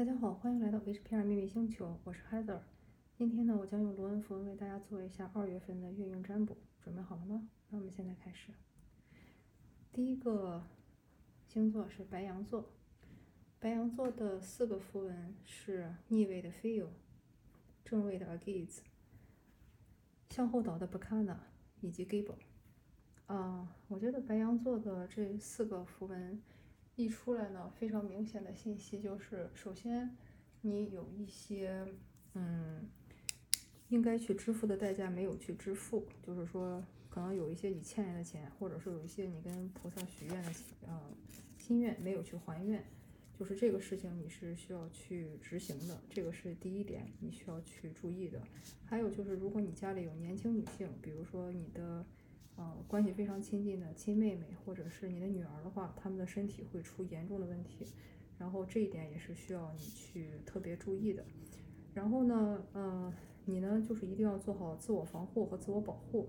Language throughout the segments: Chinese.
大家好，欢迎来到 HPR 秘密星球，我是 Heather。今天呢，我将用罗恩符文为大家做一下二月份的月运占卜，准备好了吗？那我们现在开始。第一个星座是白羊座，白羊座的四个符文是逆位的 Feel，正位的 Agaze，向后倒的 Bacana 以及 Gable。啊，我觉得白羊座的这四个符文。一出来呢，非常明显的信息就是，首先你有一些嗯应该去支付的代价没有去支付，就是说可能有一些你欠人的钱，或者是有一些你跟菩萨许愿的呃心愿没有去还愿，就是这个事情你是需要去执行的，这个是第一点你需要去注意的。还有就是，如果你家里有年轻女性，比如说你的。呃，关系非常亲近的亲妹妹，或者是你的女儿的话，他们的身体会出严重的问题，然后这一点也是需要你去特别注意的。然后呢，呃，你呢就是一定要做好自我防护和自我保护，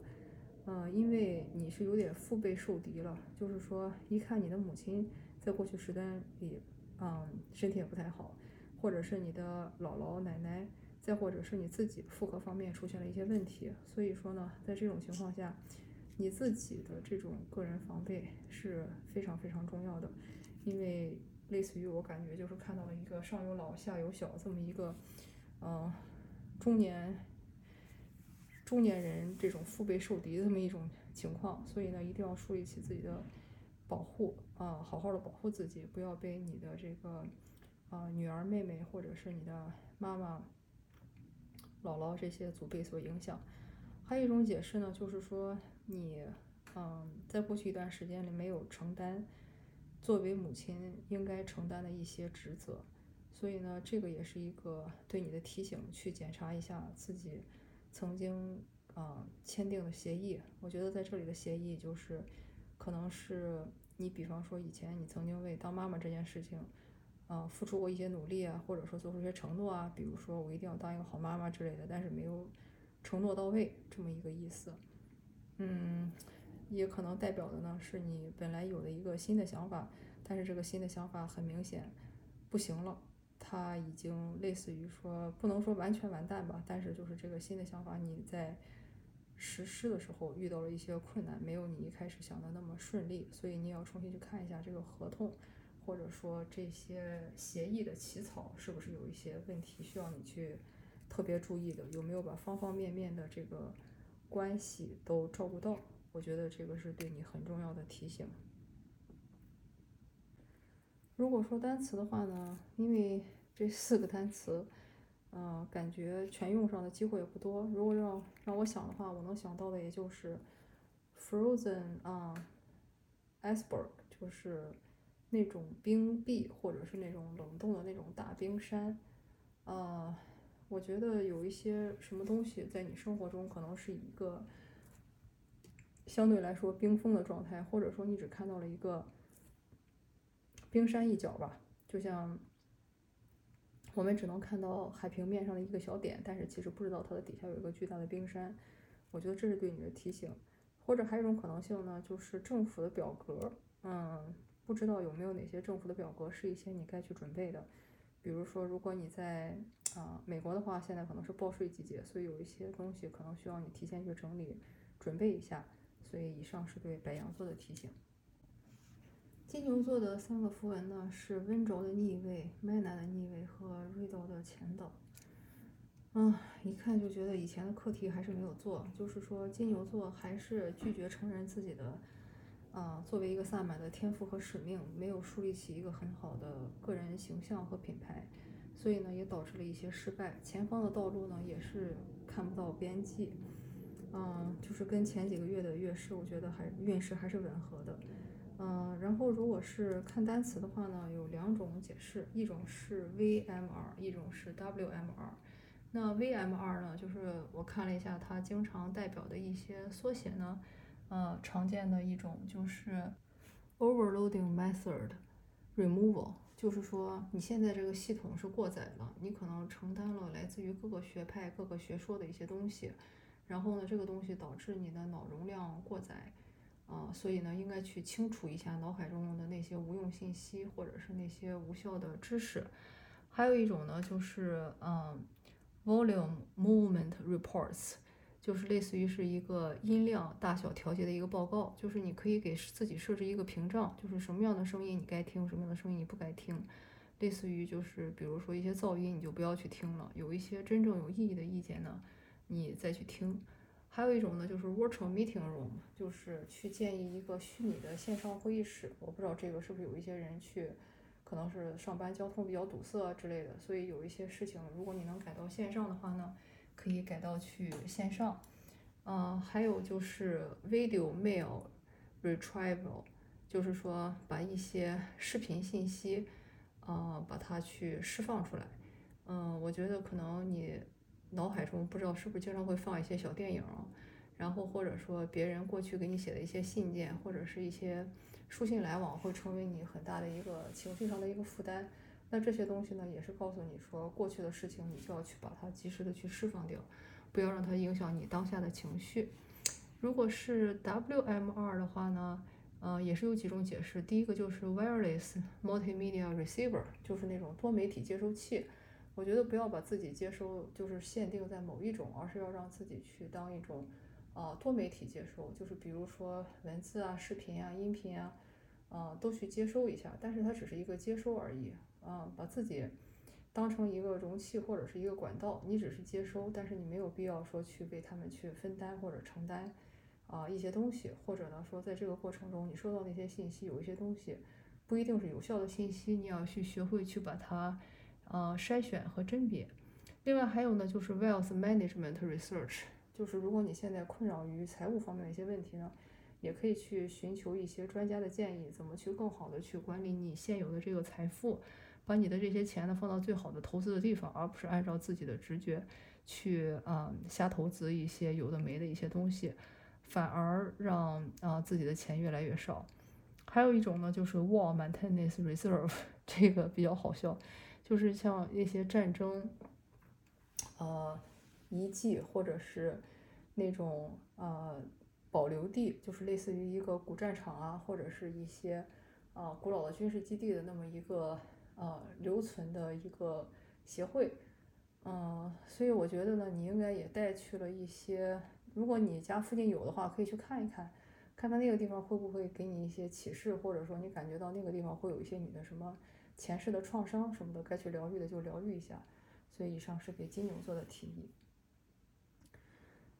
呃，因为你是有点腹背受敌了，就是说一看你的母亲在过去时段里，嗯，身体也不太好，或者是你的姥姥奶奶，再或者是你自己妇科方面出现了一些问题，所以说呢，在这种情况下。你自己的这种个人防备是非常非常重要的，因为类似于我感觉就是看到了一个上有老下有小这么一个，嗯，中年中年人这种腹背受敌这么一种情况，所以呢，一定要树立起自己的保护啊，好好的保护自己，不要被你的这个啊女儿妹妹或者是你的妈妈、姥姥这些祖辈所影响。还有一种解释呢，就是说。你，嗯，在过去一段时间里没有承担作为母亲应该承担的一些职责，所以呢，这个也是一个对你的提醒，去检查一下自己曾经啊签订的协议。我觉得在这里的协议就是，可能是你比方说以前你曾经为当妈妈这件事情，啊付出过一些努力啊，或者说做出一些承诺啊，比如说我一定要当一个好妈妈之类的，但是没有承诺到位这么一个意思。嗯，也可能代表的呢是你本来有的一个新的想法，但是这个新的想法很明显不行了，它已经类似于说不能说完全完蛋吧，但是就是这个新的想法你在实施的时候遇到了一些困难，没有你一开始想的那么顺利，所以你也要重新去看一下这个合同，或者说这些协议的起草是不是有一些问题需要你去特别注意的，有没有把方方面面的这个。关系都照顾到，我觉得这个是对你很重要的提醒。如果说单词的话呢，因为这四个单词，嗯，感觉全用上的机会也不多。如果让让我想的话，我能想到的也就是 frozen 啊，iceberg，就是那种冰壁或者是那种冷冻的那种大冰山，啊。我觉得有一些什么东西在你生活中可能是一个相对来说冰封的状态，或者说你只看到了一个冰山一角吧，就像我们只能看到海平面上的一个小点，但是其实不知道它的底下有一个巨大的冰山。我觉得这是对你的提醒，或者还有一种可能性呢，就是政府的表格，嗯，不知道有没有哪些政府的表格是一些你该去准备的。比如说，如果你在啊美国的话，现在可能是报税季节，所以有一些东西可能需要你提前去整理、准备一下。所以以上是对白羊座的提醒。金牛座的三个符文呢是温柔的逆位、Mana 的逆位和锐刀的前导。啊，一看就觉得以前的课题还是没有做，就是说金牛座还是拒绝承认自己的。啊，作为一个萨满的天赋和使命，没有树立起一个很好的个人形象和品牌，所以呢，也导致了一些失败。前方的道路呢，也是看不到边际。嗯，就是跟前几个月的月事，我觉得还运势还是吻合的。嗯，然后如果是看单词的话呢，有两种解释，一种是 VMR，一种是 WMR。那 VMR 呢，就是我看了一下，它经常代表的一些缩写呢。呃，常见的一种就是 overloading method removal，就是说你现在这个系统是过载了，你可能承担了来自于各个学派、各个学说的一些东西，然后呢，这个东西导致你的脑容量过载，啊，所以呢，应该去清除一下脑海中的那些无用信息或者是那些无效的知识，还有一种呢，就是嗯，volume movement reports，就是类似于是一个音量大小调节的一个报告，就是你可以给自己设置一个屏障，就是什么样的声音你该听，什么样的声音你不该听。类似于就是比如说一些噪音，你就不要去听了。有一些真正有意义的意见呢，你再去听。还有一种呢，就是 virtual meeting room，就是去建议一个虚拟的线上会议室。我不知道这个是不是有一些人去，可能是上班交通比较堵塞之类的，所以有一些事情，如果你能改到线上的话呢，可以改到去线上。嗯，还有就是 video mail retrieval，就是说把一些视频信息。呃，把它去释放出来。嗯，我觉得可能你脑海中不知道是不是经常会放一些小电影，然后或者说别人过去给你写的一些信件，或者是一些书信来往，会成为你很大的一个情绪上的一个负担。那这些东西呢，也是告诉你说，过去的事情你就要去把它及时的去释放掉，不要让它影响你当下的情绪。如果是 WMR 的话呢？呃，也是有几种解释。第一个就是 wireless multimedia receiver，就是那种多媒体接收器。我觉得不要把自己接收就是限定在某一种，而是要让自己去当一种啊多媒体接收，就是比如说文字啊、视频啊、音频啊，呃都去接收一下。但是它只是一个接收而已啊，把自己当成一个容器或者是一个管道，你只是接收，但是你没有必要说去为他们去分担或者承担。啊，一些东西，或者呢说，在这个过程中，你收到那些信息，有一些东西不一定是有效的信息，你要去学会去把它，呃，筛选和甄别。另外还有呢，就是 wealth management research，就是如果你现在困扰于财务方面的一些问题呢，也可以去寻求一些专家的建议，怎么去更好的去管理你现有的这个财富，把你的这些钱呢放到最好的投资的地方，而不是按照自己的直觉去啊瞎投资一些有的没的一些东西。反而让啊自己的钱越来越少。还有一种呢，就是 war maintenance reserve，这个比较好笑，就是像一些战争，呃遗迹或者是那种呃保留地，就是类似于一个古战场啊，或者是一些啊古老的军事基地的那么一个呃留存的一个协会。嗯，所以我觉得呢，你应该也带去了一些。如果你家附近有的话，可以去看一看，看看那个地方会不会给你一些启示，或者说你感觉到那个地方会有一些你的什么前世的创伤什么的，该去疗愈的就疗愈一下。所以以上是给金牛座的提议。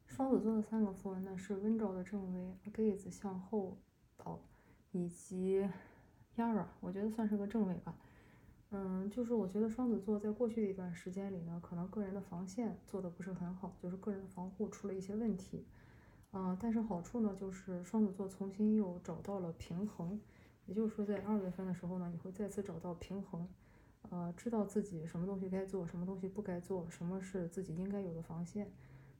双子座的三个符文呢是温州的正位、Gaze 向后倒以及 Yara，我觉得算是个正位吧。嗯，就是我觉得双子座在过去的一段时间里呢，可能个人的防线做的不是很好，就是个人防护出了一些问题。嗯，但是好处呢，就是双子座重新又找到了平衡，也就是说在二月份的时候呢，你会再次找到平衡，呃，知道自己什么东西该做，什么东西不该做，什么是自己应该有的防线。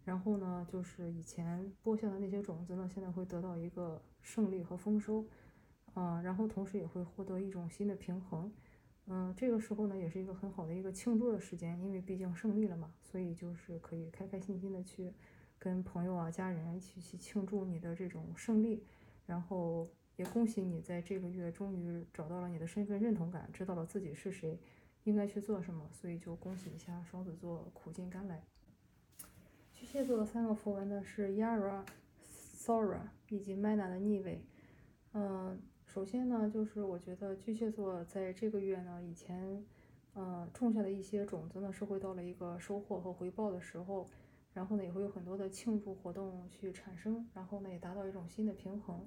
然后呢，就是以前播下的那些种子呢，现在会得到一个胜利和丰收，啊，然后同时也会获得一种新的平衡。嗯，这个时候呢，也是一个很好的一个庆祝的时间，因为毕竟胜利了嘛，所以就是可以开开心心的去跟朋友啊、家人一起去庆祝你的这种胜利，然后也恭喜你在这个月终于找到了你的身份认同感，知道了自己是谁，应该去做什么，所以就恭喜一下双子座苦尽甘来。巨蟹座的三个符文呢是 Yara、Sora 以及 Mana 的逆位，嗯。首先呢，就是我觉得巨蟹座在这个月呢，以前，呃，种下的一些种子呢，是会到了一个收获和回报的时候，然后呢，也会有很多的庆祝活动去产生，然后呢，也达到一种新的平衡。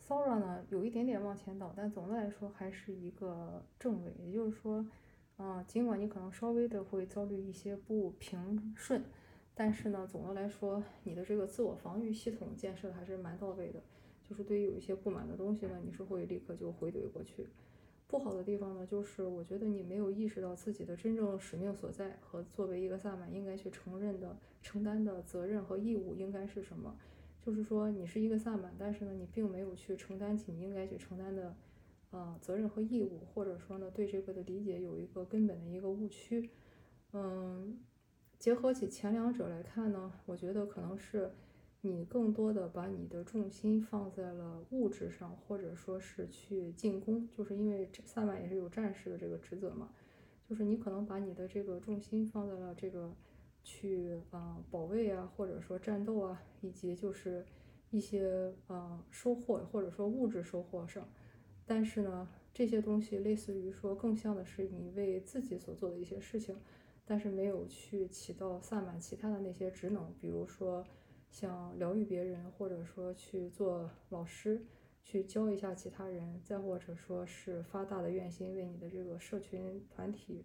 Sora 呢，有一点点往前倒，但总的来说还是一个正位，也就是说，啊，尽管你可能稍微的会遭遇一些不平顺，但是呢，总的来说，你的这个自我防御系统建设还是蛮到位的。就是对于有一些不满的东西呢，你是会立刻就回怼过去。不好的地方呢，就是我觉得你没有意识到自己的真正使命所在和作为一个萨满应该去承认的、承担的责任和义务应该是什么。就是说你是一个萨满，但是呢，你并没有去承担起你应该去承担的啊责任和义务，或者说呢，对这个的理解有一个根本的一个误区。嗯，结合起前两者来看呢，我觉得可能是。你更多的把你的重心放在了物质上，或者说是去进攻，就是因为萨满也是有战士的这个职责嘛，就是你可能把你的这个重心放在了这个去啊保卫啊，或者说战斗啊，以及就是一些啊收获或者说物质收获上。但是呢，这些东西类似于说更像的是你为自己所做的一些事情，但是没有去起到萨满其他的那些职能，比如说像疗愈别人，或者说去做老师。去教一下其他人，再或者说是发大的愿心，为你的这个社群团体，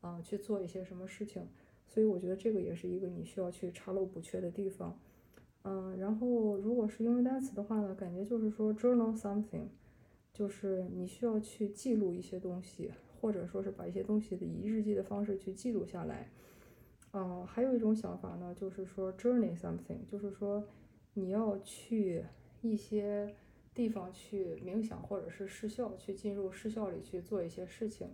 啊，去做一些什么事情。所以我觉得这个也是一个你需要去查漏补缺的地方。嗯，然后如果是英文单词的话呢，感觉就是说 journal something，就是你需要去记录一些东西，或者说是把一些东西的以日记的方式去记录下来。啊，还有一种想法呢，就是说 journey something，就是说你要去一些。地方去冥想，或者是失效，去进入失效里去做一些事情。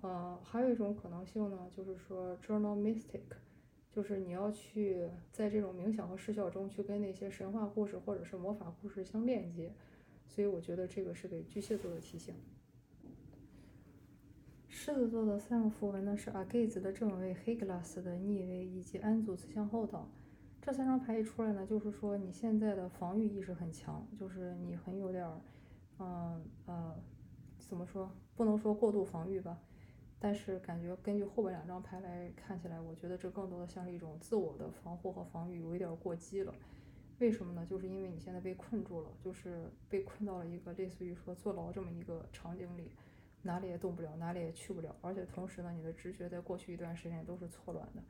呃，还有一种可能性呢，就是说 journal mystic，就是你要去在这种冥想和失效中去跟那些神话故事或者是魔法故事相链接。所以我觉得这个是给巨蟹座的提醒。狮子座的三个符文呢是阿盖子的正位、黑格拉斯的逆位以及安祖慈向后倒。这三张牌一出来呢，就是说你现在的防御意识很强，就是你很有点儿，嗯呃，怎么说？不能说过度防御吧，但是感觉根据后边两张牌来看起来，我觉得这更多的像是一种自我的防护和防御，有一点过激了。为什么呢？就是因为你现在被困住了，就是被困到了一个类似于说坐牢这么一个场景里，哪里也动不了，哪里也去不了，而且同时呢，你的直觉在过去一段时间都是错乱的。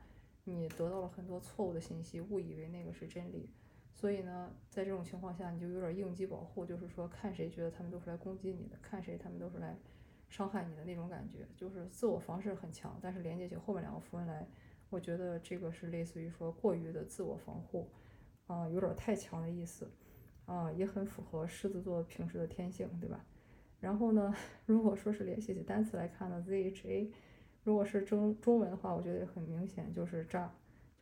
你得到了很多错误的信息，误以为那个是真理，所以呢，在这种情况下，你就有点应激保护，就是说看谁觉得他们都是来攻击你的，看谁他们都是来伤害你的那种感觉，就是自我防御很强。但是连接起后面两个符文来，我觉得这个是类似于说过于的自我防护，啊，有点太强的意思，啊，也很符合狮子座平时的天性，对吧？然后呢，如果说是联系起单词来看呢，zha。如果是中中文的话，我觉得很明显，就是咋，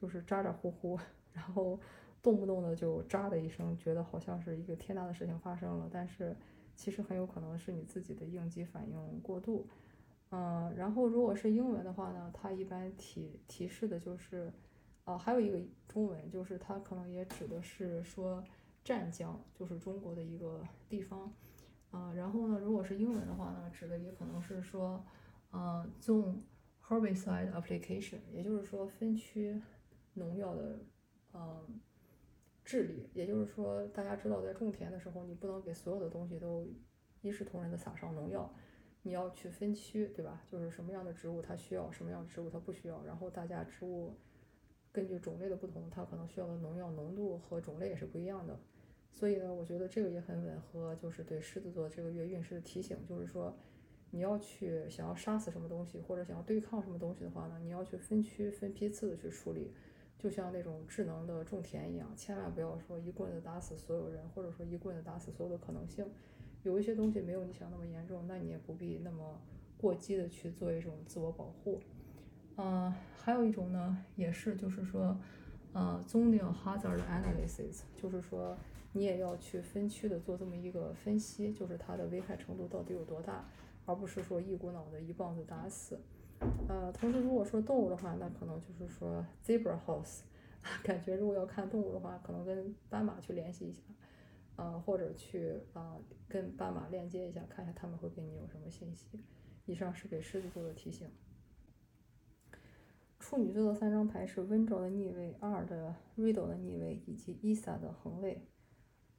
就是咋咋呼呼，然后动不动的就喳的一声，觉得好像是一个天大的事情发生了，但是其实很有可能是你自己的应激反应过度。嗯，然后如果是英文的话呢，它一般提提示的就是，啊，还有一个中文，就是它可能也指的是说湛江，就是中国的一个地方。啊，然后呢，如果是英文的话呢，指的也可能是说，嗯，种。Herbicide application，也就是说分区农药的，嗯，治理。也就是说，大家知道，在种田的时候，你不能给所有的东西都一视同仁的撒上农药，你要去分区，对吧？就是什么样的植物它需要，什么样的植物它不需要。然后大家植物根据种类的不同，它可能需要的农药浓度和种类也是不一样的。所以呢，我觉得这个也很吻合，就是对狮子座这个月运势的提醒，就是说。你要去想要杀死什么东西，或者想要对抗什么东西的话呢，你要去分区分批次的去处理，就像那种智能的种田一样，千万不要说一棍子打死所有人，或者说一棍子打死所有的可能性。有一些东西没有你想那么严重，那你也不必那么过激的去做一种自我保护。嗯，还有一种呢，也是就是说，呃，zone hazard analysis，就是说你也要去分区的做这么一个分析，就是它的危害程度到底有多大。而不是说一股脑的一棒子打死，呃，同时如果说动物的话，那可能就是说 zebra house，感觉如果要看动物的话，可能跟斑马去联系一下，呃，或者去啊跟斑马链接一下，看一下他们会给你有什么信息。以上是给狮子座的提醒。处女座的三张牌是温兆的逆位、二的 riddle 的逆位以及伊萨的横位。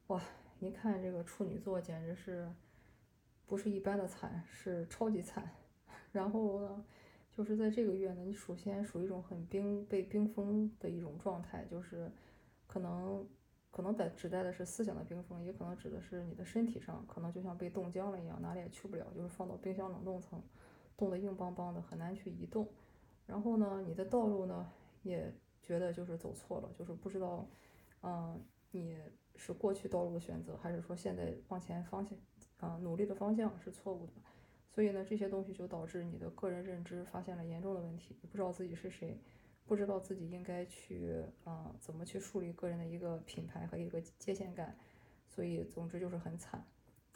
哇，一看这个处女座简直是。不是一般的惨，是超级惨。然后呢，就是在这个月呢，你首先属于一种很冰被冰封的一种状态，就是可能可能在指代的是思想的冰封，也可能指的是你的身体上，可能就像被冻僵了一样，哪里也去不了，就是放到冰箱冷冻层，冻得硬邦邦的，很难去移动。然后呢，你的道路呢，也觉得就是走错了，就是不知道，嗯，你是过去道路的选择，还是说现在往前方向。啊，努力的方向是错误的，所以呢，这些东西就导致你的个人认知发现了严重的问题，不知道自己是谁，不知道自己应该去啊怎么去树立个人的一个品牌和一个界限感，所以总之就是很惨。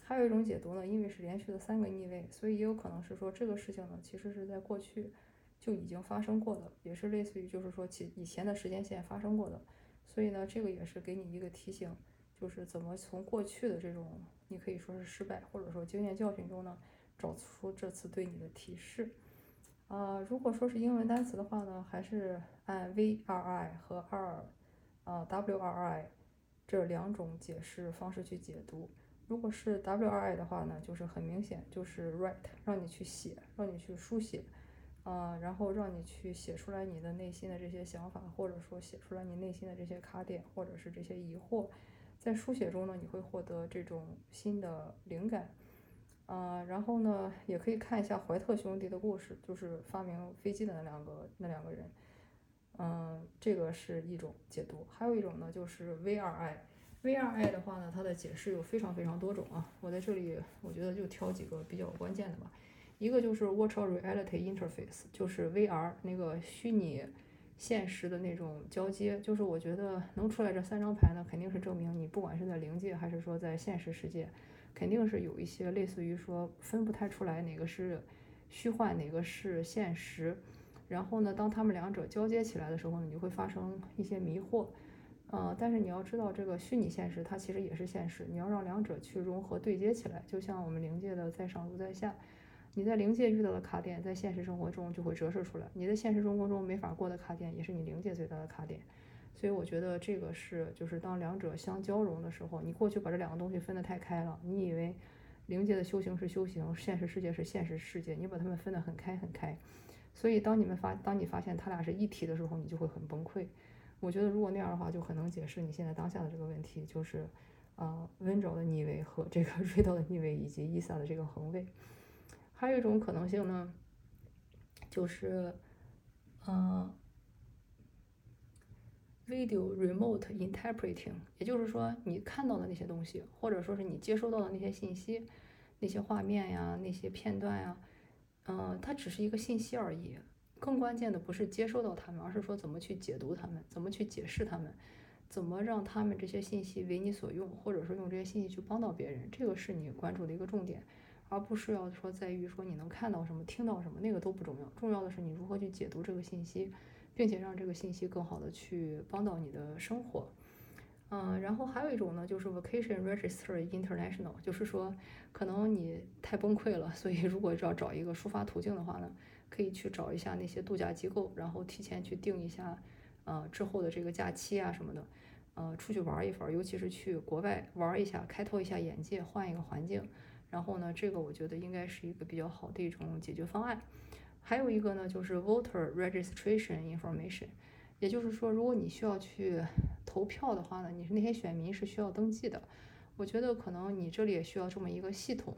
还有一种解读呢，因为是连续的三个逆位，所以也有可能是说这个事情呢，其实是在过去就已经发生过的，也是类似于就是说其以前的时间线发生过的。所以呢，这个也是给你一个提醒，就是怎么从过去的这种你可以说是失败或者说经验教训中呢，找出这次对你的提示。啊，如果说是英文单词的话呢，还是按 V R I 和 R，啊 W R I 这两种解释方式去解读。如果是 W R I 的话呢，就是很明显就是 write，让你去写，让你去书写。啊，然后让你去写出来你的内心的这些想法，或者说写出来你内心的这些卡点，或者是这些疑惑，在书写中呢，你会获得这种新的灵感。呃，然后呢，也可以看一下怀特兄弟的故事，就是发明飞机的那两个那两个人。嗯，这个是一种解读，还有一种呢，就是 V R I，V R I 的话呢，它的解释有非常非常多种啊，我在这里我觉得就挑几个比较关键的吧。一个就是 Virtual Reality Interface，就是 VR 那个虚拟现实的那种交接。就是我觉得能出来这三张牌呢，肯定是证明你不管是在灵界还是说在现实世界，肯定是有一些类似于说分不太出来哪个是虚幻，哪个是现实。然后呢，当他们两者交接起来的时候呢，你会发生一些迷惑。呃，但是你要知道，这个虚拟现实它其实也是现实，你要让两者去融合对接起来，就像我们灵界的在上如在下。你在灵界遇到的卡点，在现实生活中就会折射出来。你在现实生活中没法过的卡点，也是你灵界最大的卡点。所以我觉得这个是，就是当两者相交融的时候，你过去把这两个东西分得太开了。你以为灵界的修行是修行，现实世界是现实世界，你把它们分得很开很开。所以当你们发，当你发现它俩是一体的时候，你就会很崩溃。我觉得如果那样的话，就很能解释你现在当下的这个问题，就是啊，温柔的逆位和这个 瑞道的逆位，以及伊萨的这个横位。还有一种可能性呢，就是，嗯，video remote interpreting，也就是说，你看到的那些东西，或者说是你接收到的那些信息、那些画面呀、那些片段呀，嗯，它只是一个信息而已。更关键的不是接收到它们，而是说怎么去解读它们，怎么去解释它们，怎么让他们这些信息为你所用，或者说用这些信息去帮到别人，这个是你关注的一个重点。而不是要说在于说你能看到什么、听到什么，那个都不重要。重要的是你如何去解读这个信息，并且让这个信息更好的去帮到你的生活。嗯，然后还有一种呢，就是 Vacation Register International，就是说可能你太崩溃了，所以如果要找一个抒发途径的话呢，可以去找一下那些度假机构，然后提前去定一下，呃，之后的这个假期啊什么的，呃，出去玩一玩，尤其是去国外玩一下，开拓一下眼界，换一个环境。然后呢，这个我觉得应该是一个比较好的一种解决方案。还有一个呢，就是 voter registration information，也就是说，如果你需要去投票的话呢，你是那些选民是需要登记的。我觉得可能你这里也需要这么一个系统，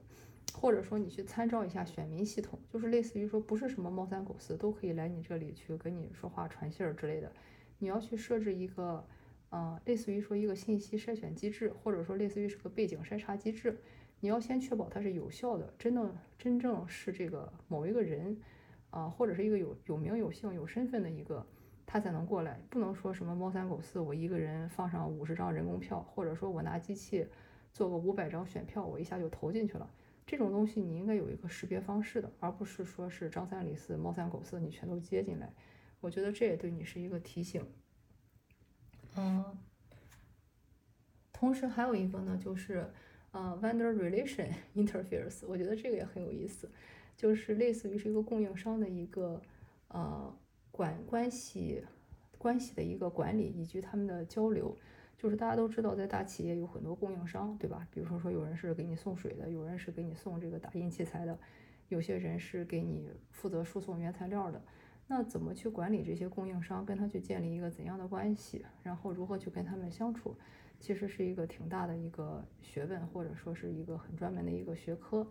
或者说你去参照一下选民系统，就是类似于说不是什么猫三狗四都可以来你这里去跟你说话传信儿之类的。你要去设置一个，呃，类似于说一个信息筛选机制，或者说类似于是个背景筛查机制。你要先确保它是有效的，真的真正是这个某一个人，啊，或者是一个有有名有姓有身份的一个，他才能过来。不能说什么猫三狗四，我一个人放上五十张人工票，或者说我拿机器做个五百张选票，我一下就投进去了。这种东西你应该有一个识别方式的，而不是说是张三李四猫三狗四你全都接进来。我觉得这也对你是一个提醒。嗯，同时还有一个呢，就是。啊，vendor relation interferes，我觉得这个也很有意思，就是类似于是一个供应商的一个呃管关系关系的一个管理以及他们的交流。就是大家都知道，在大企业有很多供应商，对吧？比如说说有人是给你送水的，有人是给你送这个打印器材的，有些人是给你负责输送原材料的。那怎么去管理这些供应商，跟他去建立一个怎样的关系，然后如何去跟他们相处？其实是一个挺大的一个学问，或者说是一个很专门的一个学科，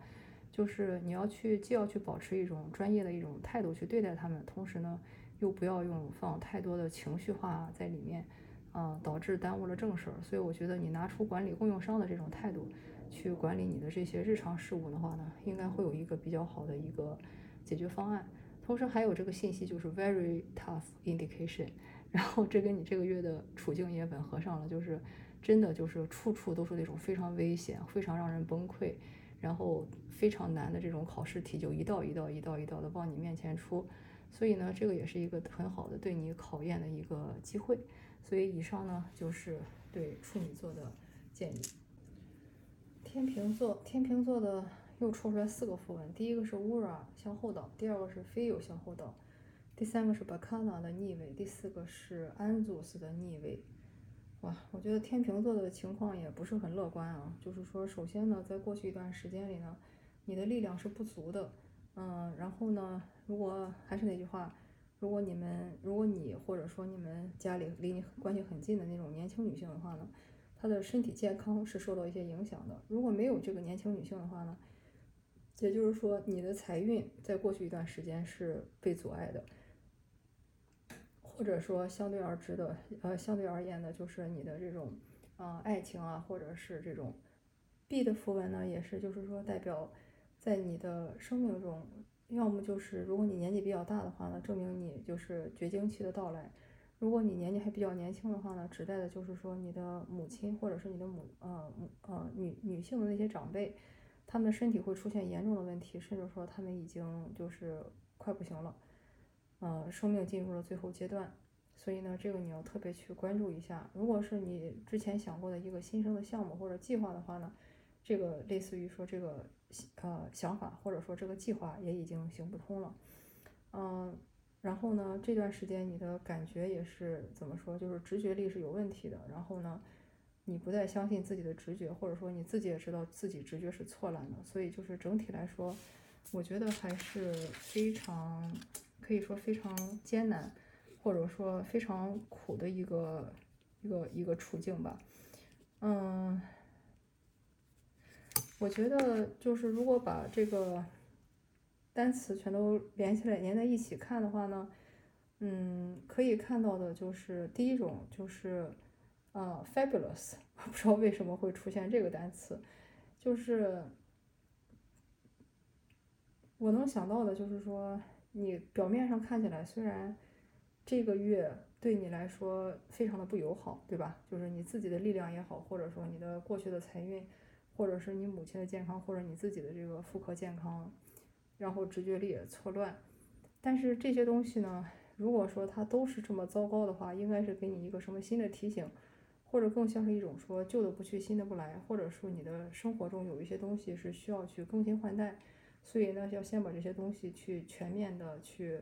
就是你要去既要去保持一种专业的一种态度去对待他们，同时呢，又不要用放太多的情绪化在里面，啊，导致耽误了正事儿。所以我觉得你拿出管理供应商的这种态度去管理你的这些日常事务的话呢，应该会有一个比较好的一个解决方案。同时还有这个信息就是 very tough indication，然后这跟你这个月的处境也吻合上了，就是。真的就是处处都是那种非常危险、非常让人崩溃，然后非常难的这种考试题，就一道一道、一道一道的往你面前出。所以呢，这个也是一个很好的对你考验的一个机会。所以以上呢，就是对处女座的建议。天平座，天平座的又抽出来四个符文，第一个是乌拉向后倒，第二个是飞友向后倒，第三个是巴卡纳的逆位，第四个是安祖斯的逆位。哇，我觉得天平座的情况也不是很乐观啊。就是说，首先呢，在过去一段时间里呢，你的力量是不足的，嗯，然后呢，如果还是那句话，如果你们，如果你或者说你们家里离你关系很近的那种年轻女性的话呢。她的身体健康是受到一些影响的。如果没有这个年轻女性的话呢，也就是说你的财运在过去一段时间是被阻碍的，或者说相对而之的，呃，相对而言的，就是你的这种啊爱情啊，或者是这种 B 的符文呢，也是就是说代表在你的生命中，要么就是如果你年纪比较大的话呢，证明你就是绝经期的到来。如果你年纪还比较年轻的话呢，指代的就是说你的母亲或者是你的母呃母呃女女性的那些长辈，他们的身体会出现严重的问题，甚至说他们已经就是快不行了，呃，生命进入了最后阶段。所以呢，这个你要特别去关注一下。如果是你之前想过的一个新生的项目或者计划的话呢，这个类似于说这个呃想法或者说这个计划也已经行不通了，嗯。然后呢，这段时间你的感觉也是怎么说？就是直觉力是有问题的。然后呢，你不再相信自己的直觉，或者说你自己也知道自己直觉是错乱的。所以就是整体来说，我觉得还是非常可以说非常艰难，或者说非常苦的一个一个一个处境吧。嗯，我觉得就是如果把这个。单词全都连起来连在一起看的话呢，嗯，可以看到的就是第一种就是啊，fabulous，我不知道为什么会出现这个单词，就是我能想到的就是说，你表面上看起来虽然这个月对你来说非常的不友好，对吧？就是你自己的力量也好，或者说你的过去的财运，或者是你母亲的健康，或者你自己的这个妇科健康。然后直觉力也错乱，但是这些东西呢，如果说它都是这么糟糕的话，应该是给你一个什么新的提醒，或者更像是一种说旧的不去，新的不来，或者说你的生活中有一些东西是需要去更新换代，所以呢，要先把这些东西去全面的去，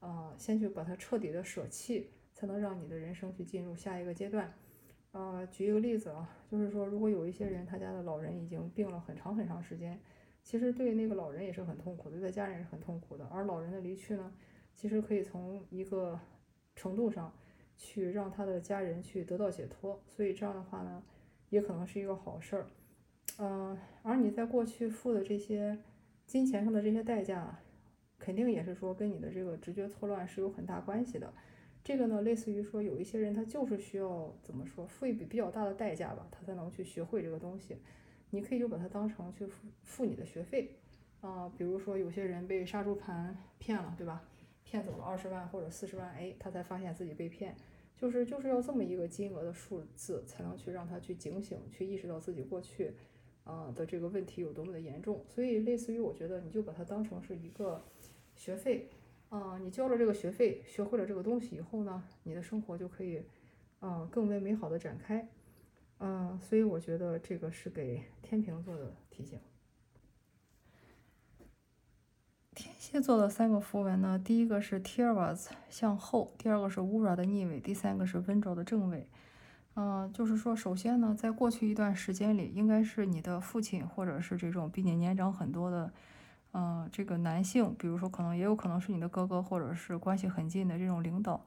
呃，先去把它彻底的舍弃，才能让你的人生去进入下一个阶段。呃，举一个例子啊，就是说如果有一些人他家的老人已经病了很长很长时间。其实对那个老人也是很痛苦的，对家人也是很痛苦的。而老人的离去呢，其实可以从一个程度上去让他的家人去得到解脱，所以这样的话呢，也可能是一个好事儿。嗯，而你在过去付的这些金钱上的这些代价，肯定也是说跟你的这个直觉错乱是有很大关系的。这个呢，类似于说有一些人他就是需要怎么说，付一笔比较大的代价吧，他才能去学会这个东西。你可以就把它当成去付付你的学费，啊，比如说有些人被杀猪盘骗了，对吧？骗走了二十万或者四十万，哎，他才发现自己被骗，就是就是要这么一个金额的数字，才能去让他去警醒，去意识到自己过去，啊的这个问题有多么的严重。所以类似于我觉得你就把它当成是一个学费，啊，你交了这个学费，学会了这个东西以后呢，你的生活就可以，啊，更为美好的展开。嗯，所以我觉得这个是给天平座的提醒。天蝎座的三个符文呢，第一个是 Tiaras 向后，第二个是 Ura 的逆位，第三个是温柔的正位。嗯，就是说，首先呢，在过去一段时间里，应该是你的父亲或者是这种比你年长很多的，嗯，这个男性，比如说可能也有可能是你的哥哥或者是关系很近的这种领导。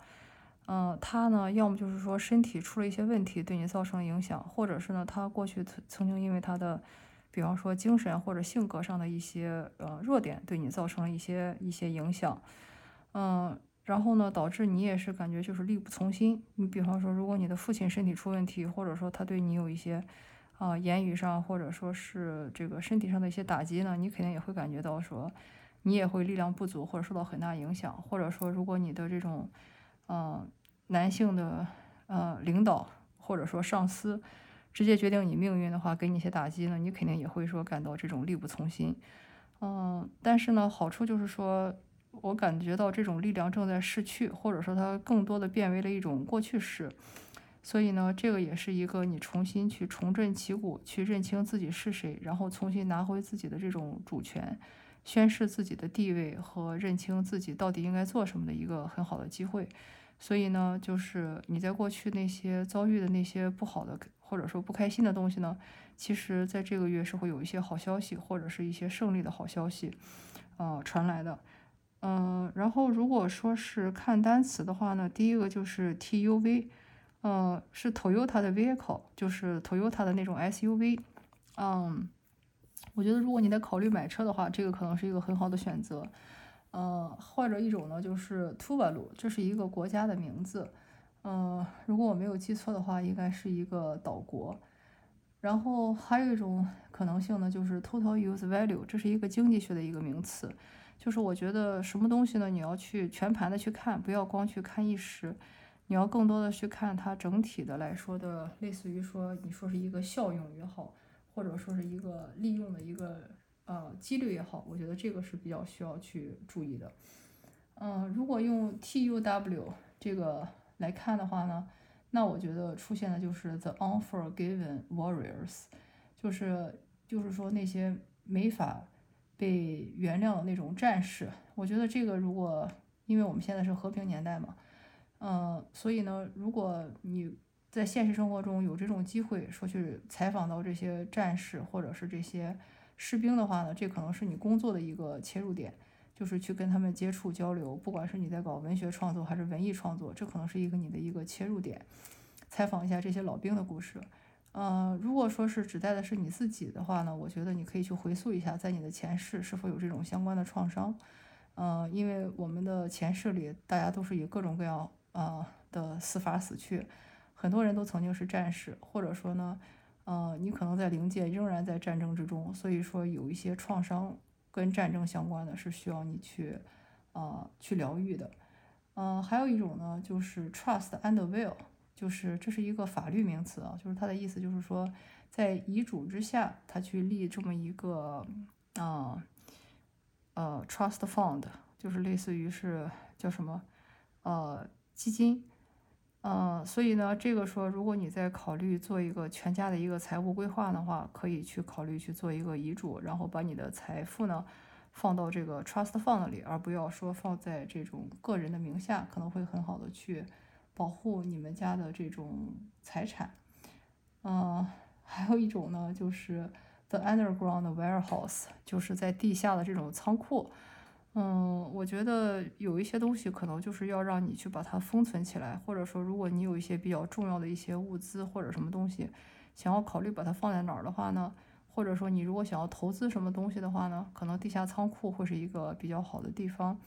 嗯，他呢，要么就是说身体出了一些问题，对你造成了影响，或者是呢，他过去曾曾经因为他的，比方说精神或者性格上的一些呃弱点，对你造成了一些一些影响，嗯，然后呢，导致你也是感觉就是力不从心。你比方说，如果你的父亲身体出问题，或者说他对你有一些啊言语上或者说是这个身体上的一些打击呢，你肯定也会感觉到说，你也会力量不足或者受到很大影响，或者说如果你的这种。啊，男性的呃领导或者说上司，直接决定你命运的话，给你一些打击呢，你肯定也会说感到这种力不从心。嗯，但是呢，好处就是说，我感觉到这种力量正在逝去，或者说它更多的变为了一种过去式。所以呢，这个也是一个你重新去重振旗鼓，去认清自己是谁，然后重新拿回自己的这种主权，宣示自己的地位和认清自己到底应该做什么的一个很好的机会。所以呢，就是你在过去那些遭遇的那些不好的或者说不开心的东西呢，其实在这个月是会有一些好消息或者是一些胜利的好消息，呃，传来的。嗯，然后如果说是看单词的话呢，第一个就是 TUV。呃，是 Toyota 的 vehicle，就是 Toyota 的那种 SUV。嗯，我觉得如果你在考虑买车的话，这个可能是一个很好的选择。呃，或者一种呢，就是 Tuvalu，这是一个国家的名字。嗯，如果我没有记错的话，应该是一个岛国。然后还有一种可能性呢，就是 Total Use Value，这是一个经济学的一个名词。就是我觉得什么东西呢，你要去全盘的去看，不要光去看一时。你要更多的去看它整体的来说的，类似于说你说是一个效用也好，或者说是一个利用的一个呃几率也好，我觉得这个是比较需要去注意的。嗯，如果用 TUW 这个来看的话呢，那我觉得出现的就是 The Unforgiven Warriors，就是就是说那些没法被原谅的那种战士。我觉得这个如果因为我们现在是和平年代嘛。嗯，所以呢，如果你在现实生活中有这种机会，说去采访到这些战士或者是这些士兵的话呢，这可能是你工作的一个切入点，就是去跟他们接触交流。不管是你在搞文学创作还是文艺创作，这可能是一个你的一个切入点，采访一下这些老兵的故事。嗯，如果说是指代的是你自己的话呢，我觉得你可以去回溯一下，在你的前世是否有这种相关的创伤。嗯，因为我们的前世里，大家都是以各种各样。啊的死法死去，很多人都曾经是战士，或者说呢，呃，你可能在灵界仍然在战争之中，所以说有一些创伤跟战争相关的是需要你去啊去疗愈的。嗯，还有一种呢，就是 trust and will，就是这是一个法律名词啊，就是它的意思就是说，在遗嘱之下，他去立这么一个啊呃 trust fund，就是类似于是叫什么呃。基金，呃，所以呢，这个说，如果你在考虑做一个全家的一个财务规划的话，可以去考虑去做一个遗嘱，然后把你的财富呢放到这个 trust fund 里，而不要说放在这种个人的名下，可能会很好的去保护你们家的这种财产。嗯，还有一种呢，就是 the underground warehouse，就是在地下的这种仓库。嗯，我觉得有一些东西可能就是要让你去把它封存起来，或者说，如果你有一些比较重要的一些物资或者什么东西，想要考虑把它放在哪儿的话呢？或者说，你如果想要投资什么东西的话呢？可能地下仓库会是一个比较好的地方，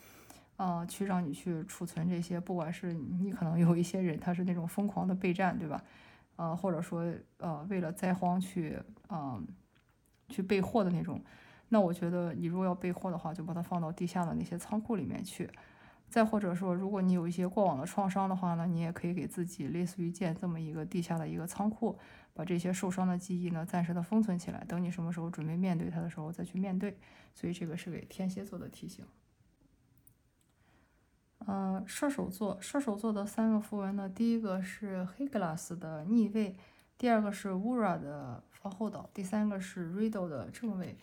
啊，去让你去储存这些。不管是你可能有一些人他是那种疯狂的备战，对吧？呃，或者说呃为了灾荒去啊去备货的那种。那我觉得，你如果要备货的话，就把它放到地下的那些仓库里面去。再或者说，如果你有一些过往的创伤的话呢，你也可以给自己类似于建这么一个地下的一个仓库，把这些受伤的记忆呢暂时的封存起来，等你什么时候准备面对它的时候再去面对。所以这个是给天蝎座的提醒。嗯，射手座，射手座的三个符文呢，第一个是黑格拉斯的逆位，第二个是乌拉的防后岛，第三个是 Riddle 的正位。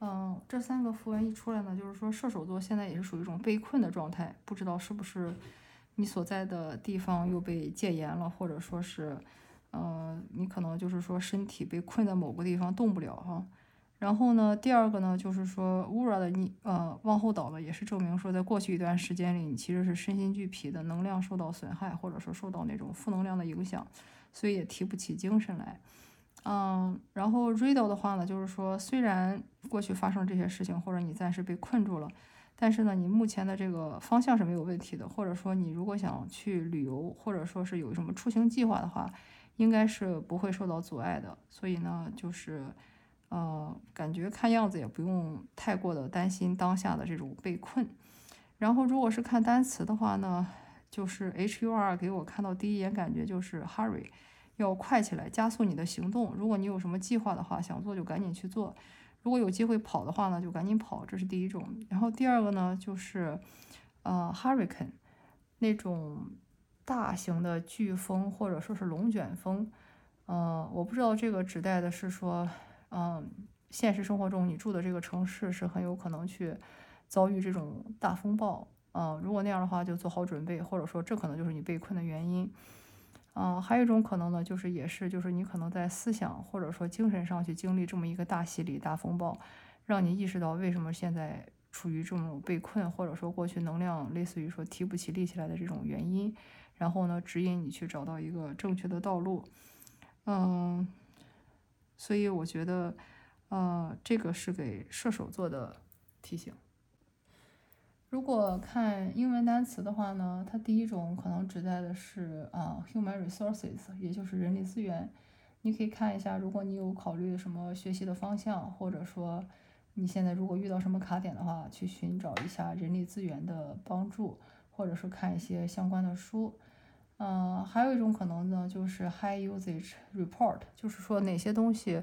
嗯，这三个符文一出来呢，就是说射手座现在也是属于一种被困的状态，不知道是不是你所在的地方又被戒严了，或者说是，嗯，你可能就是说身体被困在某个地方动不了哈。然后呢，第二个呢，就是说乌拉的你呃往后倒呢，也是证明说在过去一段时间里，你其实是身心俱疲的，能量受到损害，或者说受到那种负能量的影响，所以也提不起精神来。嗯，然后 Riddle 的话呢，就是说，虽然过去发生这些事情，或者你暂时被困住了，但是呢，你目前的这个方向是没有问题的，或者说你如果想去旅游，或者说是有什么出行计划的话，应该是不会受到阻碍的。所以呢，就是，呃，感觉看样子也不用太过的担心当下的这种被困。然后如果是看单词的话呢，就是 H U R 给我看到第一眼感觉就是 Hurry。要快起来，加速你的行动。如果你有什么计划的话，想做就赶紧去做；如果有机会跑的话呢，就赶紧跑。这是第一种。然后第二个呢，就是呃，hurricane 那种大型的飓风或者说是龙卷风。呃，我不知道这个指代的是说，嗯，现实生活中你住的这个城市是很有可能去遭遇这种大风暴。嗯，如果那样的话，就做好准备，或者说这可能就是你被困的原因。嗯，还有一种可能呢，就是也是就是你可能在思想或者说精神上去经历这么一个大洗礼、大风暴，让你意识到为什么现在处于这种被困，或者说过去能量类似于说提不起、立起来的这种原因，然后呢指引你去找到一个正确的道路。嗯，所以我觉得，呃，这个是给射手座的提醒。如果看英文单词的话呢，它第一种可能指代的是啊，human resources，也就是人力资源。你可以看一下，如果你有考虑什么学习的方向，或者说你现在如果遇到什么卡点的话，去寻找一下人力资源的帮助，或者说看一些相关的书。嗯，还有一种可能呢，就是 high usage report，就是说哪些东西。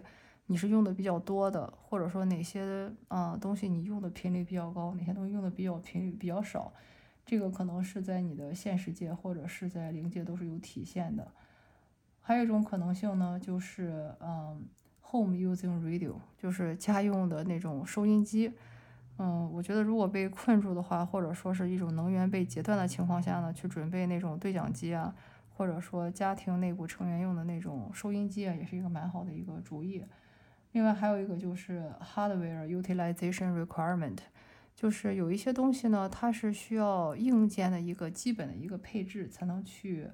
你是用的比较多的，或者说哪些啊东西你用的频率比较高，哪些东西用的比较频率比较少，这个可能是在你的现实界或者是在灵界都是有体现的。还有一种可能性呢，就是嗯，home using radio，就是家用的那种收音机。嗯，我觉得如果被困住的话，或者说是一种能源被截断的情况下呢，去准备那种对讲机啊，或者说家庭内部成员用的那种收音机啊，也是一个蛮好的一个主意。另外还有一个就是 hardware utilization requirement，就是有一些东西呢，它是需要硬件的一个基本的一个配置才能去，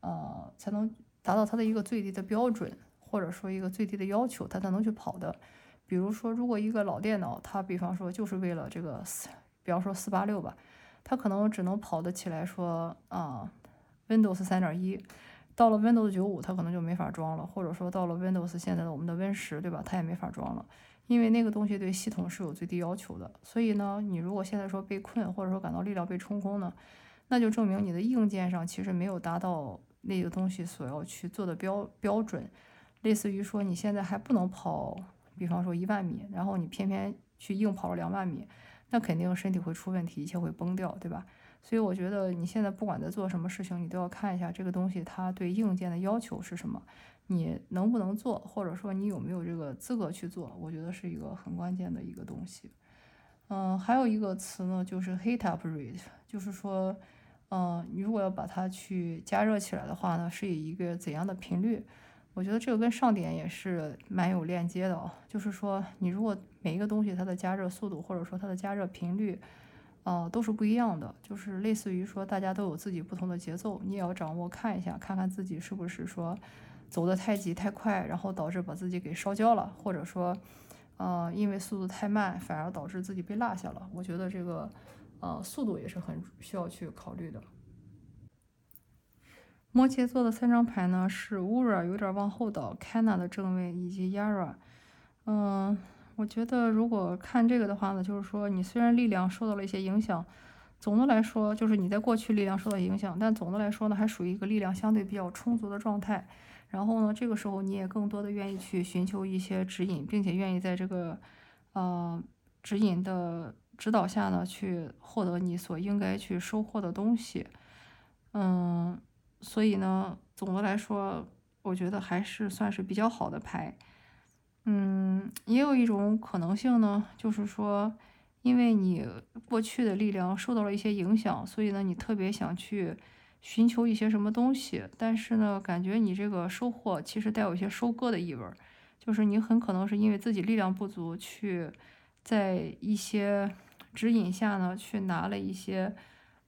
呃，才能达到它的一个最低的标准，或者说一个最低的要求，它才能去跑的。比如说，如果一个老电脑，它比方说就是为了这个四，比方说四八六吧，它可能只能跑得起来说啊，Windows 三点一。到了 Windows 九五，它可能就没法装了，或者说到了 Windows 现在的我们的 Win 十，对吧？它也没法装了，因为那个东西对系统是有最低要求的。所以呢，你如果现在说被困，或者说感到力量被冲空呢，那就证明你的硬件上其实没有达到那个东西所要去做的标标准。类似于说你现在还不能跑，比方说一万米，然后你偏偏去硬跑了两万米，那肯定身体会出问题，一切会崩掉，对吧？所以我觉得你现在不管在做什么事情，你都要看一下这个东西它对硬件的要求是什么，你能不能做，或者说你有没有这个资格去做，我觉得是一个很关键的一个东西。嗯，还有一个词呢，就是 heat up rate，就是说，嗯，你如果要把它去加热起来的话呢，是以一个怎样的频率？我觉得这个跟上点也是蛮有链接的哦。就是说，你如果每一个东西它的加热速度，或者说它的加热频率，呃，都是不一样的，就是类似于说，大家都有自己不同的节奏，你也要掌握看一下，看看自己是不是说走得太急太快，然后导致把自己给烧焦了，或者说，呃，因为速度太慢，反而导致自己被落下了。我觉得这个，呃，速度也是很需要去考虑的。摩羯座的三张牌呢是 Ura 有点往后倒，Kana 的正位以及 Yara，嗯。我觉得，如果看这个的话呢，就是说，你虽然力量受到了一些影响，总的来说，就是你在过去力量受到影响，但总的来说呢，还属于一个力量相对比较充足的状态。然后呢，这个时候你也更多的愿意去寻求一些指引，并且愿意在这个，呃，指引的指导下呢，去获得你所应该去收获的东西。嗯，所以呢，总的来说，我觉得还是算是比较好的牌。嗯，也有一种可能性呢，就是说，因为你过去的力量受到了一些影响，所以呢，你特别想去寻求一些什么东西，但是呢，感觉你这个收获其实带有一些收割的意味儿，就是你很可能是因为自己力量不足，去在一些指引下呢，去拿了一些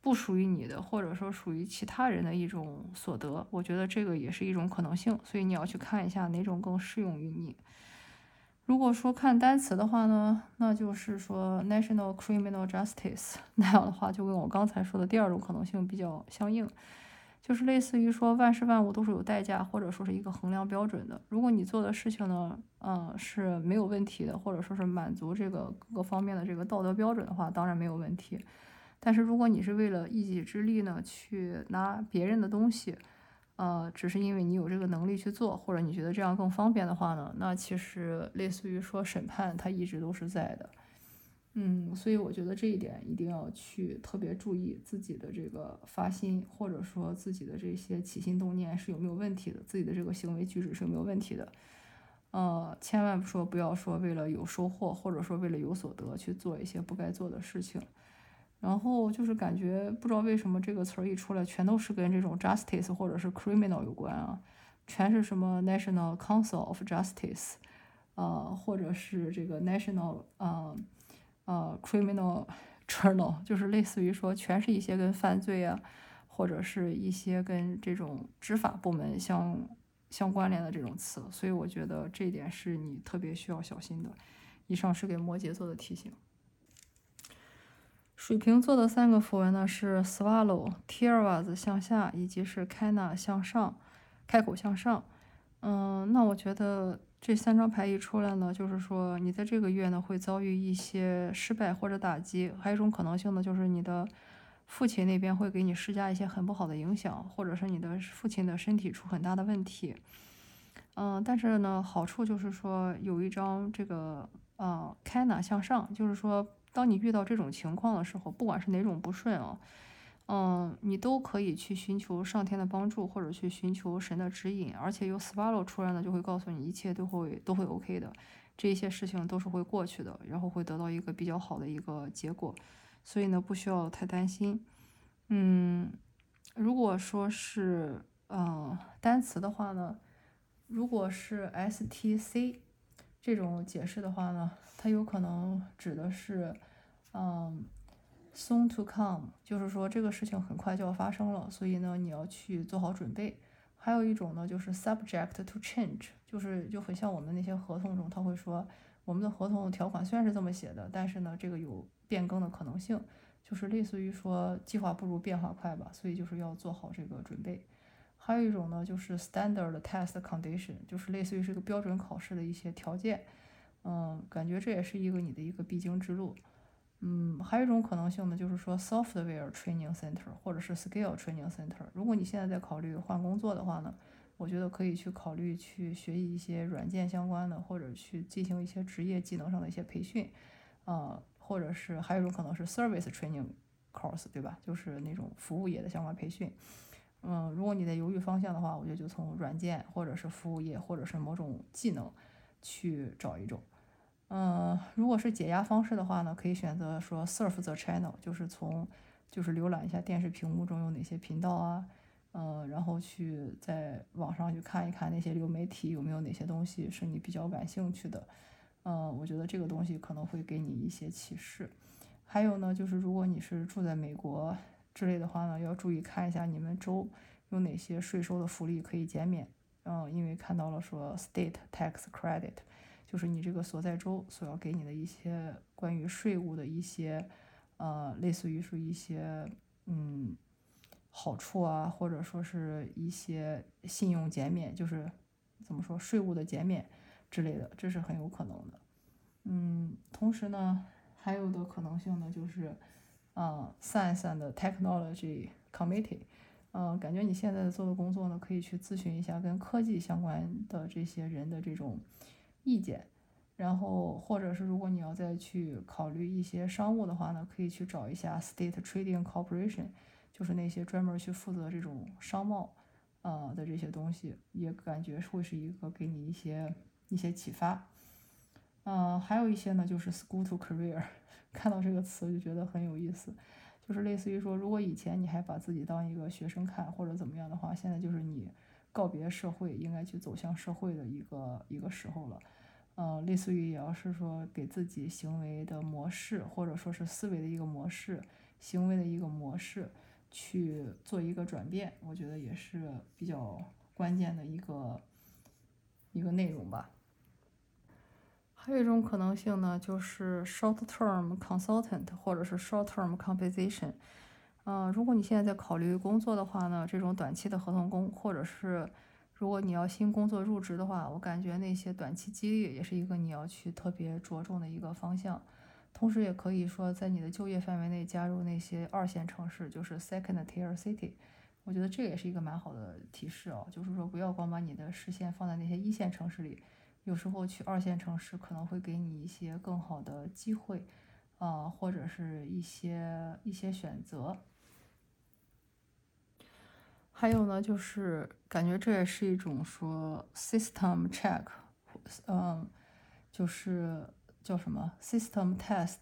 不属于你的，或者说属于其他人的一种所得。我觉得这个也是一种可能性，所以你要去看一下哪种更适用于你。如果说看单词的话呢，那就是说 national criminal justice 那样的话，就跟我刚才说的第二种可能性比较相应，就是类似于说万事万物都是有代价，或者说是一个衡量标准的。如果你做的事情呢，嗯，是没有问题的，或者说是满足这个各个方面的这个道德标准的话，当然没有问题。但是如果你是为了一己之力呢，去拿别人的东西，呃，只是因为你有这个能力去做，或者你觉得这样更方便的话呢，那其实类似于说审判，它一直都是在的。嗯，所以我觉得这一点一定要去特别注意自己的这个发心，或者说自己的这些起心动念是有没有问题的，自己的这个行为举止是有没有问题的。呃，千万说不要说为了有收获，或者说为了有所得去做一些不该做的事情。然后就是感觉不知道为什么这个词儿一出来，全都是跟这种 justice 或者是 criminal 有关啊，全是什么 National Council of Justice，呃，或者是这个 National 呃。呃，criminal journal 就是类似于说，全是一些跟犯罪啊，或者是一些跟这种执法部门相相关联的这种词，所以我觉得这一点是你特别需要小心的。以上是给摩羯座的提醒。水瓶座的三个符文呢是 swallow、tears 向下，以及是 kana 向上，开口向上。嗯，那我觉得。这三张牌一出来呢，就是说你在这个月呢会遭遇一些失败或者打击，还有一种可能性呢，就是你的父亲那边会给你施加一些很不好的影响，或者是你的父亲的身体出很大的问题。嗯，但是呢，好处就是说有一张这个呃开纳向上，就是说当你遇到这种情况的时候，不管是哪种不顺啊。嗯，你都可以去寻求上天的帮助，或者去寻求神的指引，而且有 Swallow 出来呢，就会告诉你一切都会都会 OK 的，这一些事情都是会过去的，然后会得到一个比较好的一个结果，所以呢，不需要太担心。嗯，如果说是嗯单词的话呢，如果是 STC 这种解释的话呢，它有可能指的是嗯。Soon to come，就是说这个事情很快就要发生了，所以呢，你要去做好准备。还有一种呢，就是 subject to change，就是就很像我们那些合同中，他会说我们的合同条款虽然是这么写的，但是呢，这个有变更的可能性，就是类似于说计划不如变化快吧，所以就是要做好这个准备。还有一种呢，就是 standard test condition，就是类似于是个标准考试的一些条件，嗯，感觉这也是一个你的一个必经之路。嗯，还有一种可能性呢，就是说 software training center 或者是 skill training center。如果你现在在考虑换工作的话呢，我觉得可以去考虑去学习一些软件相关的，或者去进行一些职业技能上的一些培训，啊，或者是还有一种可能是 service training course，对吧？就是那种服务业的相关培训。嗯，如果你在犹豫方向的话，我觉得就从软件或者是服务业或者是某种技能去找一种。嗯，如果是解压方式的话呢，可以选择说 surf the channel，就是从就是浏览一下电视屏幕中有哪些频道啊，嗯，然后去在网上去看一看那些流媒体有没有哪些东西是你比较感兴趣的，嗯，我觉得这个东西可能会给你一些启示。还有呢，就是如果你是住在美国之类的话呢，要注意看一下你们州有哪些税收的福利可以减免，嗯，因为看到了说 state tax credit。就是你这个所在州所要给你的一些关于税务的一些，呃，类似于是一些嗯好处啊，或者说是一些信用减免，就是怎么说税务的减免之类的，这是很有可能的。嗯，同时呢，还有的可能性呢，就是啊，Science and Technology Committee，嗯，感觉你现在做的工作呢，可以去咨询一下跟科技相关的这些人的这种。意见，然后或者是如果你要再去考虑一些商务的话呢，可以去找一下 State Trading Corporation，就是那些专门去负责这种商贸，呃的这些东西，也感觉会是一个给你一些一些启发。嗯，还有一些呢，就是 School to Career，看到这个词就觉得很有意思，就是类似于说，如果以前你还把自己当一个学生看或者怎么样的话，现在就是你告别社会，应该去走向社会的一个一个时候了。呃，类似于也要是说给自己行为的模式，或者说是思维的一个模式，行为的一个模式去做一个转变，我觉得也是比较关键的一个一个内容吧。还有一种可能性呢，就是 short term consultant 或者是 short term compensation。嗯，如果你现在在考虑工作的话呢，这种短期的合同工，或者是如果你要新工作入职的话，我感觉那些短期激励也是一个你要去特别着重的一个方向。同时，也可以说在你的就业范围内加入那些二线城市，就是 second tier city，我觉得这也是一个蛮好的提示哦，就是说不要光把你的视线放在那些一线城市里，有时候去二线城市可能会给你一些更好的机会，啊，或者是一些一些选择。还有呢，就是感觉这也是一种说 system check，嗯，就是叫什么 system test，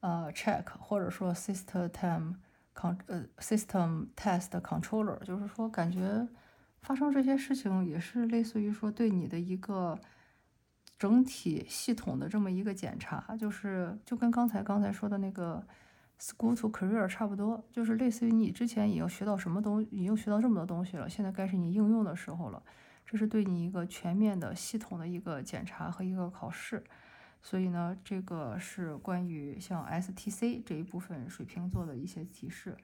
呃，check，或者说 system。con 呃 system test controller，就是说感觉发生这些事情也是类似于说对你的一个整体系统的这么一个检查，就是就跟刚才刚才说的那个 school to career 差不多，就是类似于你之前已经学到什么东，已经学到这么多东西了，现在该是你应用的时候了，这是对你一个全面的系统的一个检查和一个考试。所以呢，这个是关于像 STC 这一部分水瓶座的一些提示。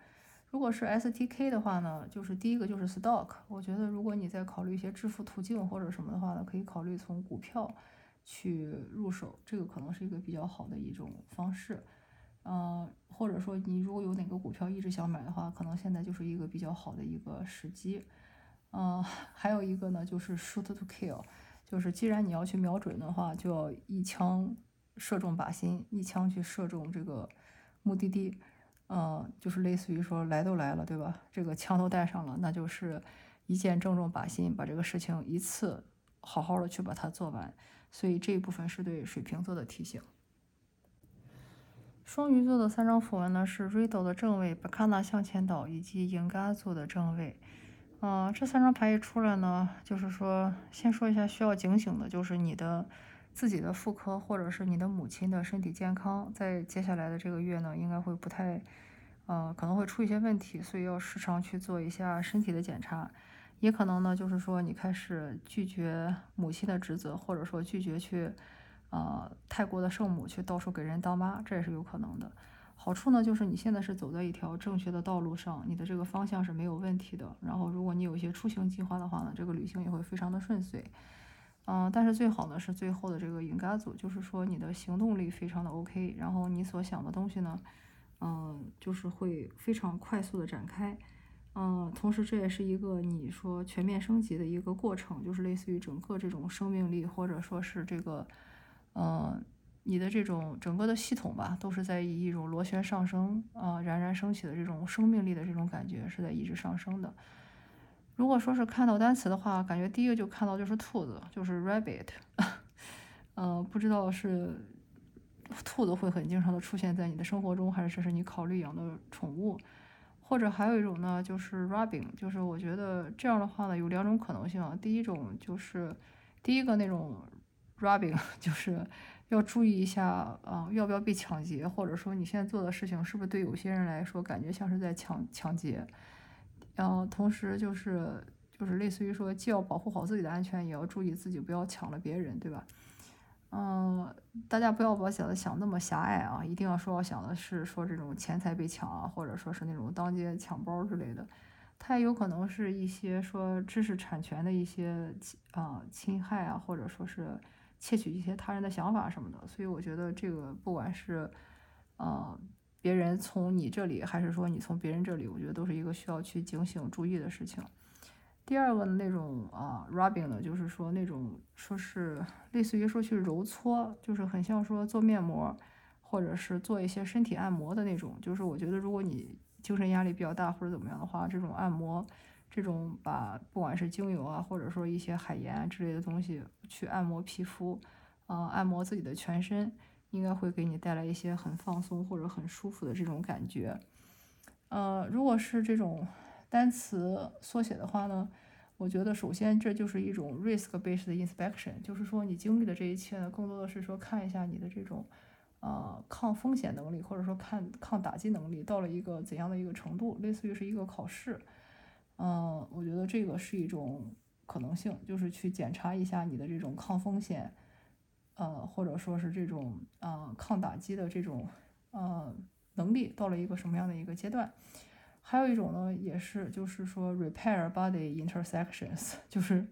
如果是 STK 的话呢，就是第一个就是 stock。我觉得如果你在考虑一些致富途径或者什么的话呢，可以考虑从股票去入手，这个可能是一个比较好的一种方式。嗯，或者说你如果有哪个股票一直想买的话，可能现在就是一个比较好的一个时机。嗯，还有一个呢，就是 shoot to kill。就是既然你要去瞄准的话，就要一枪射中靶心，一枪去射中这个目的地，嗯，就是类似于说来都来了，对吧？这个枪都带上了，那就是一箭正中靶心，把这个事情一次好好的去把它做完。所以这一部分是对水瓶座的提醒。双鱼座的三张符文呢是 Riddle 的正位、巴卡纳向前倒以及英嘎座的正位。嗯，这三张牌一出来呢，就是说，先说一下需要警醒的，就是你的自己的妇科或者是你的母亲的身体健康，在接下来的这个月呢，应该会不太，呃，可能会出一些问题，所以要时常去做一下身体的检查。也可能呢，就是说你开始拒绝母亲的职责，或者说拒绝去，呃，泰国的圣母去到处给人当妈，这也是有可能的。好处呢，就是你现在是走在一条正确的道路上，你的这个方向是没有问题的。然后，如果你有一些出行计划的话呢，这个旅行也会非常的顺遂。嗯，但是最好呢是最后的这个引嘎组，就是说你的行动力非常的 OK，然后你所想的东西呢，嗯，就是会非常快速的展开。嗯，同时这也是一个你说全面升级的一个过程，就是类似于整个这种生命力或者说是这个，嗯。你的这种整个的系统吧，都是在以一种螺旋上升啊，冉冉升起的这种生命力的这种感觉是在一直上升的。如果说是看到单词的话，感觉第一个就看到就是兔子，就是 rabbit。嗯，不知道是兔子会很经常的出现在你的生活中，还是这是你考虑养的宠物，或者还有一种呢，就是 robin，就是我觉得这样的话呢，有两种可能性啊。第一种就是第一个那种 robin，就是。要注意一下啊，要不要被抢劫，或者说你现在做的事情是不是对有些人来说感觉像是在抢抢劫？然后同时就是就是类似于说，既要保护好自己的安全，也要注意自己不要抢了别人，对吧？嗯，大家不要把想的想那么狭隘啊，一定要说要想的是说这种钱财被抢啊，或者说是那种当街抢包之类的，它也有可能是一些说知识产权的一些啊侵害啊，或者说是。窃取一些他人的想法什么的，所以我觉得这个不管是，呃，别人从你这里，还是说你从别人这里，我觉得都是一个需要去警醒注意的事情。第二个那种啊，rubbing 呢，就是说那种说是类似于说去揉搓，就是很像说做面膜，或者是做一些身体按摩的那种。就是我觉得如果你精神压力比较大或者怎么样的话，这种按摩。这种把不管是精油啊，或者说一些海盐之类的东西去按摩皮肤，啊，按摩自己的全身，应该会给你带来一些很放松或者很舒服的这种感觉。呃，如果是这种单词缩写的话呢，我觉得首先这就是一种 risk-based inspection，就是说你经历的这一切呢，更多的是说看一下你的这种呃抗风险能力，或者说看抗打击能力到了一个怎样的一个程度，类似于是一个考试。嗯，我觉得这个是一种可能性，就是去检查一下你的这种抗风险，呃，或者说是这种呃抗打击的这种呃能力到了一个什么样的一个阶段。还有一种呢，也是就是说 repair body intersections，就是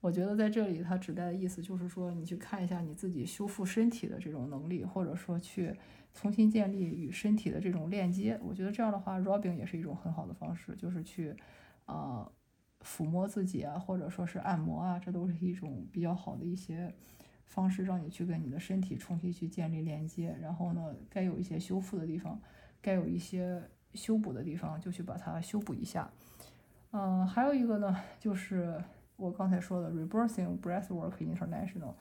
我觉得在这里它指代的意思就是说，你去看一下你自己修复身体的这种能力，或者说去重新建立与身体的这种链接。我觉得这样的话，robbing 也是一种很好的方式，就是去啊抚摸自己啊，或者说是按摩啊，这都是一种比较好的一些方式，让你去跟你的身体重新去建立连接。然后呢，该有一些修复的地方，该有一些修补的地方，就去把它修补一下。嗯，还有一个呢，就是我刚才说的 Rebirthing Breathwork International，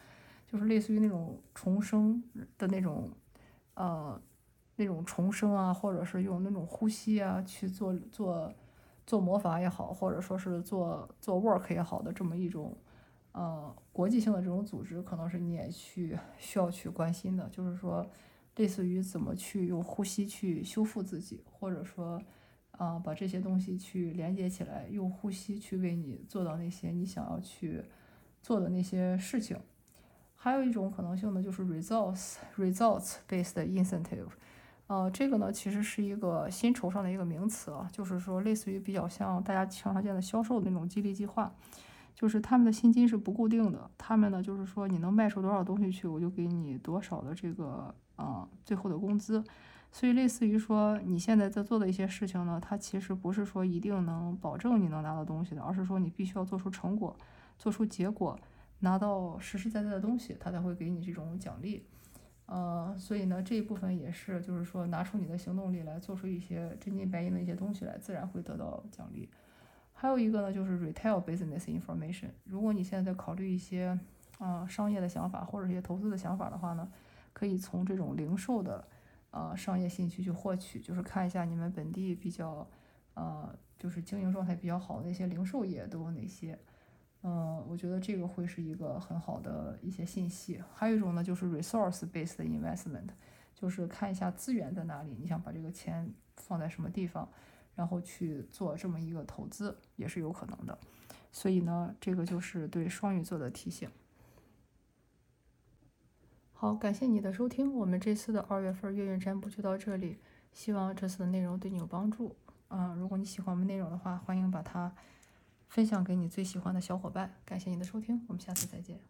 就是类似于那种重生的那种，呃，那种重生啊，或者是用那种呼吸啊去做做做魔法也好，或者说是做做 work 也好的这么一种，呃，国际性的这种组织，可能是你也去需要去关心的，就是说，类似于怎么去用呼吸去修复自己，或者说。啊，把这些东西去连接起来，用呼吸去为你做到那些你想要去做的那些事情。还有一种可能性呢，就是 results results based incentive。呃，这个呢其实是一个薪酬上的一个名词啊，就是说类似于比较像大家常常见的销售的那种激励计划，就是他们的薪金是不固定的，他们呢就是说你能卖出多少东西去，我就给你多少的这个啊最后的工资。所以，类似于说你现在在做的一些事情呢，它其实不是说一定能保证你能拿到东西的，而是说你必须要做出成果，做出结果，拿到实实在在的东西，它才会给你这种奖励。呃，所以呢，这一部分也是，就是说拿出你的行动力来做出一些真金白银的一些东西来，自然会得到奖励。还有一个呢，就是 retail business information。如果你现在在考虑一些啊商业的想法或者一些投资的想法的话呢，可以从这种零售的。呃，商业信息去获取，就是看一下你们本地比较，呃，就是经营状态比较好的那些零售业都有哪些。嗯，我觉得这个会是一个很好的一些信息。还有一种呢，就是 resource-based investment，就是看一下资源在哪里，你想把这个钱放在什么地方，然后去做这么一个投资也是有可能的。所以呢，这个就是对双鱼座的提醒。好，感谢你的收听，我们这次的二月份月运占卜就到这里，希望这次的内容对你有帮助。啊，如果你喜欢我们内容的话，欢迎把它分享给你最喜欢的小伙伴。感谢你的收听，我们下次再见。